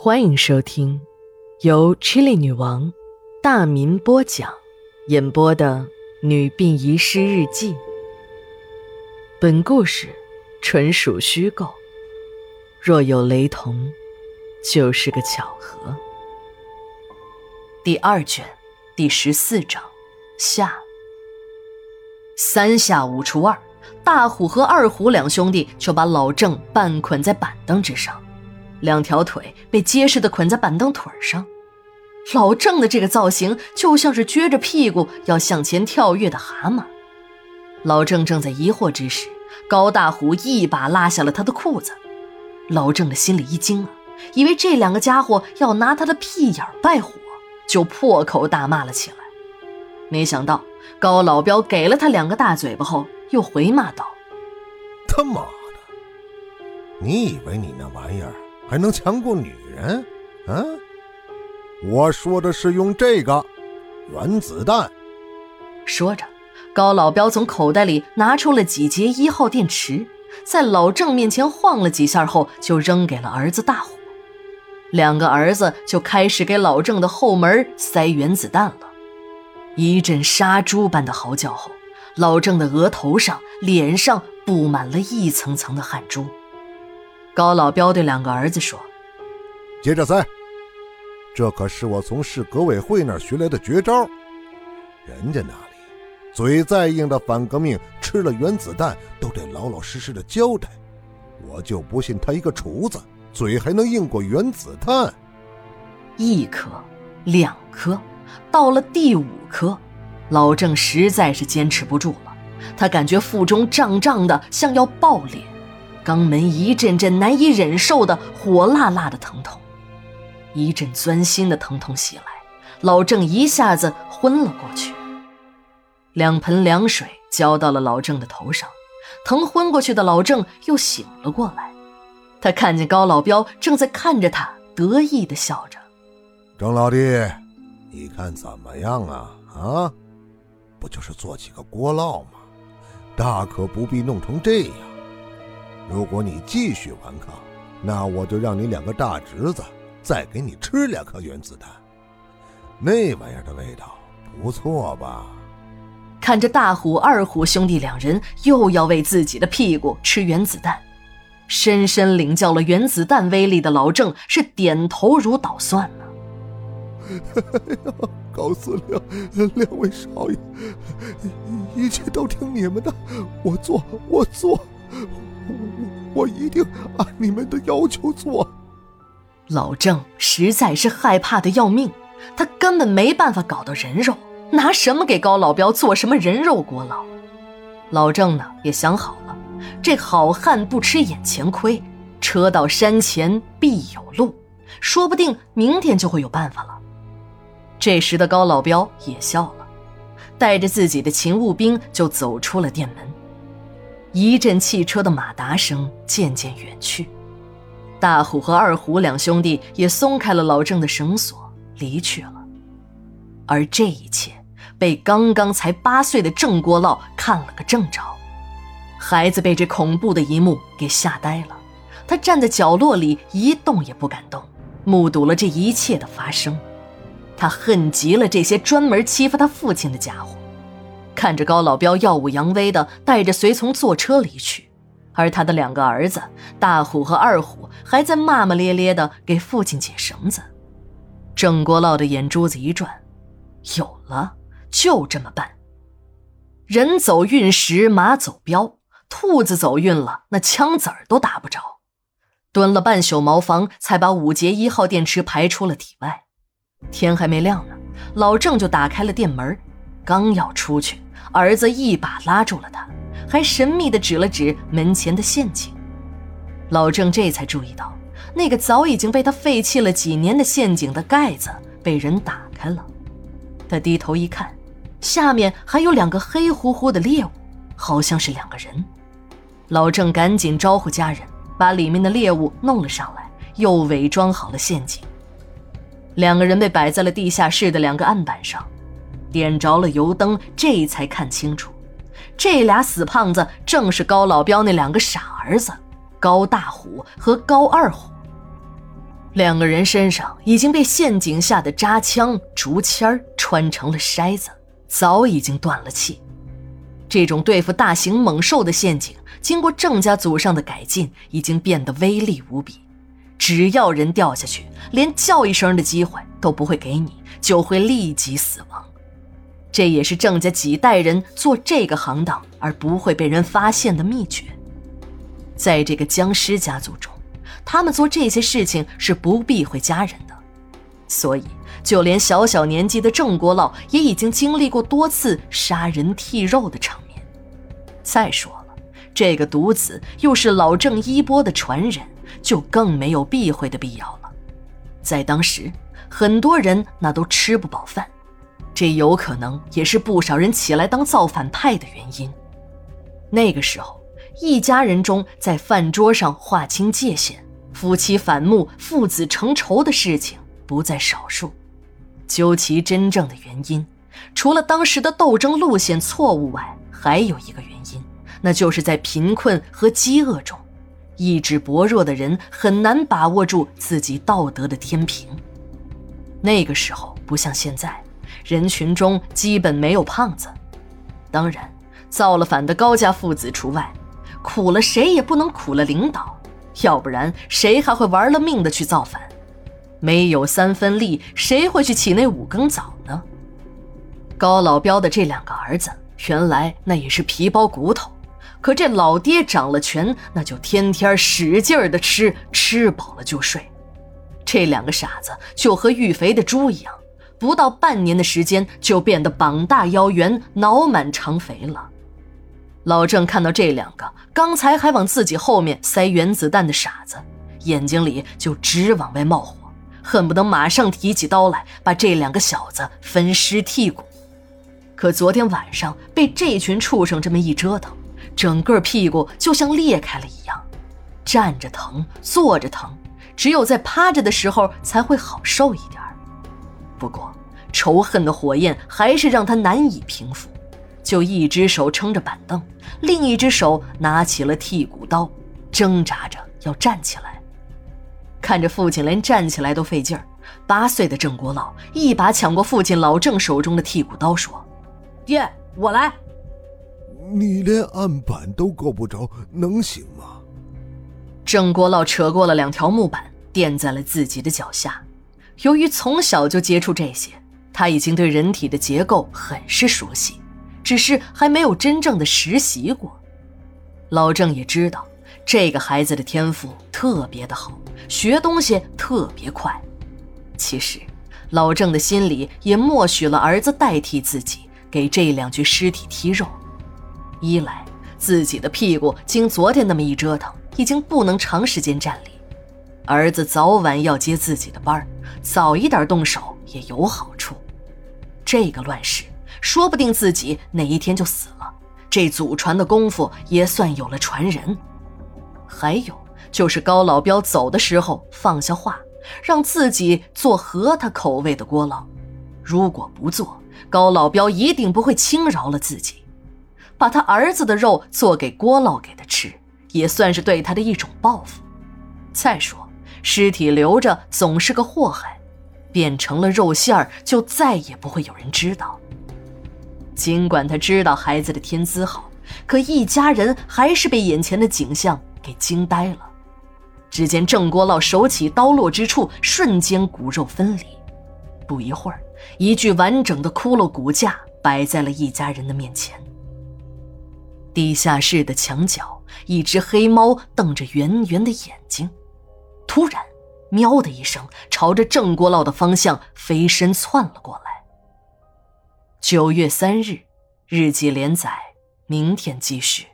欢迎收听由 Chili 女王大民播讲、演播的《女病遗失日记》。本故事纯属虚构，若有雷同，就是个巧合。第二卷第十四章下。三下五除二，大虎和二虎两兄弟就把老郑半捆在板凳之上。两条腿被结实的捆在板凳腿上，老郑的这个造型就像是撅着屁股要向前跳跃的蛤蟆。老郑正在疑惑之时，高大虎一把拉下了他的裤子。老郑的心里一惊啊，以为这两个家伙要拿他的屁眼拜火，就破口大骂了起来。没想到高老彪给了他两个大嘴巴后，又回骂道：“他妈的，你以为你那玩意儿？”还能强过女人？嗯，我说的是用这个原子弹。说着，高老彪从口袋里拿出了几节一号电池，在老郑面前晃了几下后，就扔给了儿子大虎。两个儿子就开始给老郑的后门塞原子弹了。一阵杀猪般的嚎叫后，老郑的额头上、脸上布满了一层层的汗珠。高老彪对两个儿子说：“接着塞，这可是我从市革委会那儿学来的绝招。人家那里嘴再硬的反革命，吃了原子弹都得老老实实的交代。我就不信他一个厨子嘴还能硬过原子弹。一颗，两颗，到了第五颗，老郑实在是坚持不住了，他感觉腹中胀胀的，像要爆裂。”肛门一阵阵难以忍受的火辣辣的疼痛，一阵钻心的疼痛袭来，老郑一下子昏了过去。两盆凉水浇到了老郑的头上，疼昏过去的老郑又醒了过来。他看见高老彪正在看着他，得意的笑着：“郑老弟，你看怎么样啊？啊，不就是做几个锅烙吗？大可不必弄成这样。”如果你继续顽抗，那我就让你两个大侄子再给你吃两颗原子弹。那玩意儿的味道不错吧？看着大虎、二虎兄弟两人又要为自己的屁股吃原子弹，深深领教了原子弹威力的老郑是点头如捣蒜呢。哎呀，高司令，两位少爷，一切都听你们的，我做，我做。我我一定按你们的要求做。老郑实在是害怕的要命，他根本没办法搞到人肉，拿什么给高老彪做什么人肉锅烙？老郑呢也想好了，这好汉不吃眼前亏，车到山前必有路，说不定明天就会有办法了。这时的高老彪也笑了，带着自己的勤务兵就走出了店门。一阵汽车的马达声渐渐远去，大虎和二虎两兄弟也松开了老郑的绳索，离去了。而这一切被刚刚才八岁的郑国老看了个正着，孩子被这恐怖的一幕给吓呆了，他站在角落里一动也不敢动，目睹了这一切的发生，他恨极了这些专门欺负他父亲的家伙。看着高老彪耀武扬威的带着随从坐车离去，而他的两个儿子大虎和二虎还在骂骂咧咧的给父亲解绳子。郑国老的眼珠子一转，有了，就这么办。人走运时马走镖，兔子走运了，那枪子儿都打不着。蹲了半宿茅房，才把五节一号电池排出了体外。天还没亮呢，老郑就打开了店门，刚要出去。儿子一把拉住了他，还神秘地指了指门前的陷阱。老郑这才注意到，那个早已经被他废弃了几年的陷阱的盖子被人打开了。他低头一看，下面还有两个黑乎乎的猎物，好像是两个人。老郑赶紧招呼家人，把里面的猎物弄了上来，又伪装好了陷阱。两个人被摆在了地下室的两个案板上。点着了油灯，这才看清楚，这俩死胖子正是高老彪那两个傻儿子高大虎和高二虎。两个人身上已经被陷阱下的扎枪、竹签穿成了筛子，早已经断了气。这种对付大型猛兽的陷阱，经过郑家祖上的改进，已经变得威力无比。只要人掉下去，连叫一声的机会都不会给你，就会立即死亡。这也是郑家几代人做这个行当而不会被人发现的秘诀。在这个僵尸家族中，他们做这些事情是不避讳家人的，所以就连小小年纪的郑国老也已经经历过多次杀人剔肉的场面。再说了，这个独子又是老郑衣钵的传人，就更没有避讳的必要了。在当时，很多人那都吃不饱饭。这有可能也是不少人起来当造反派的原因。那个时候，一家人中在饭桌上划清界限、夫妻反目、父子成仇的事情不在少数。究其真正的原因，除了当时的斗争路线错误外，还有一个原因，那就是在贫困和饥饿中，意志薄弱的人很难把握住自己道德的天平。那个时候不像现在。人群中基本没有胖子，当然，造了反的高家父子除外。苦了谁也不能苦了领导，要不然谁还会玩了命的去造反？没有三分力，谁会去起那五更早呢？高老彪的这两个儿子，原来那也是皮包骨头，可这老爹掌了权，那就天天使劲儿的吃，吃饱了就睡。这两个傻子就和育肥的猪一样。不到半年的时间，就变得膀大腰圆、脑满肠肥了。老郑看到这两个刚才还往自己后面塞原子弹的傻子，眼睛里就直往外冒火，恨不得马上提起刀来把这两个小子分尸剔骨。可昨天晚上被这群畜生这么一折腾，整个屁股就像裂开了一样，站着疼，坐着疼，只有在趴着的时候才会好受一点。不过，仇恨的火焰还是让他难以平复，就一只手撑着板凳，另一只手拿起了剔骨刀，挣扎着要站起来。看着父亲连站起来都费劲儿，八岁的郑国老一把抢过父亲老郑手中的剔骨刀，说：“爹，我来。”你连案板都够不着，能行吗？郑国老扯过了两条木板，垫在了自己的脚下。由于从小就接触这些，他已经对人体的结构很是熟悉，只是还没有真正的实习过。老郑也知道，这个孩子的天赋特别的好，学东西特别快。其实，老郑的心里也默许了儿子代替自己给这两具尸体剔肉。一来，自己的屁股经昨天那么一折腾，已经不能长时间站立。儿子早晚要接自己的班早一点动手也有好处。这个乱世，说不定自己哪一天就死了，这祖传的功夫也算有了传人。还有就是高老彪走的时候放下话，让自己做合他口味的锅烙。如果不做，高老彪一定不会轻饶了自己，把他儿子的肉做给郭老给他吃，也算是对他的一种报复。再说。尸体留着总是个祸害，变成了肉馅儿，就再也不会有人知道。尽管他知道孩子的天资好，可一家人还是被眼前的景象给惊呆了。只见郑国老手起刀落之处，瞬间骨肉分离。不一会儿，一具完整的骷髅骨架摆在了一家人的面前。地下室的墙角，一只黑猫瞪着圆圆的眼睛。突然，喵的一声，朝着郑国老的方向飞身窜了过来。九月三日，日记连载，明天继续。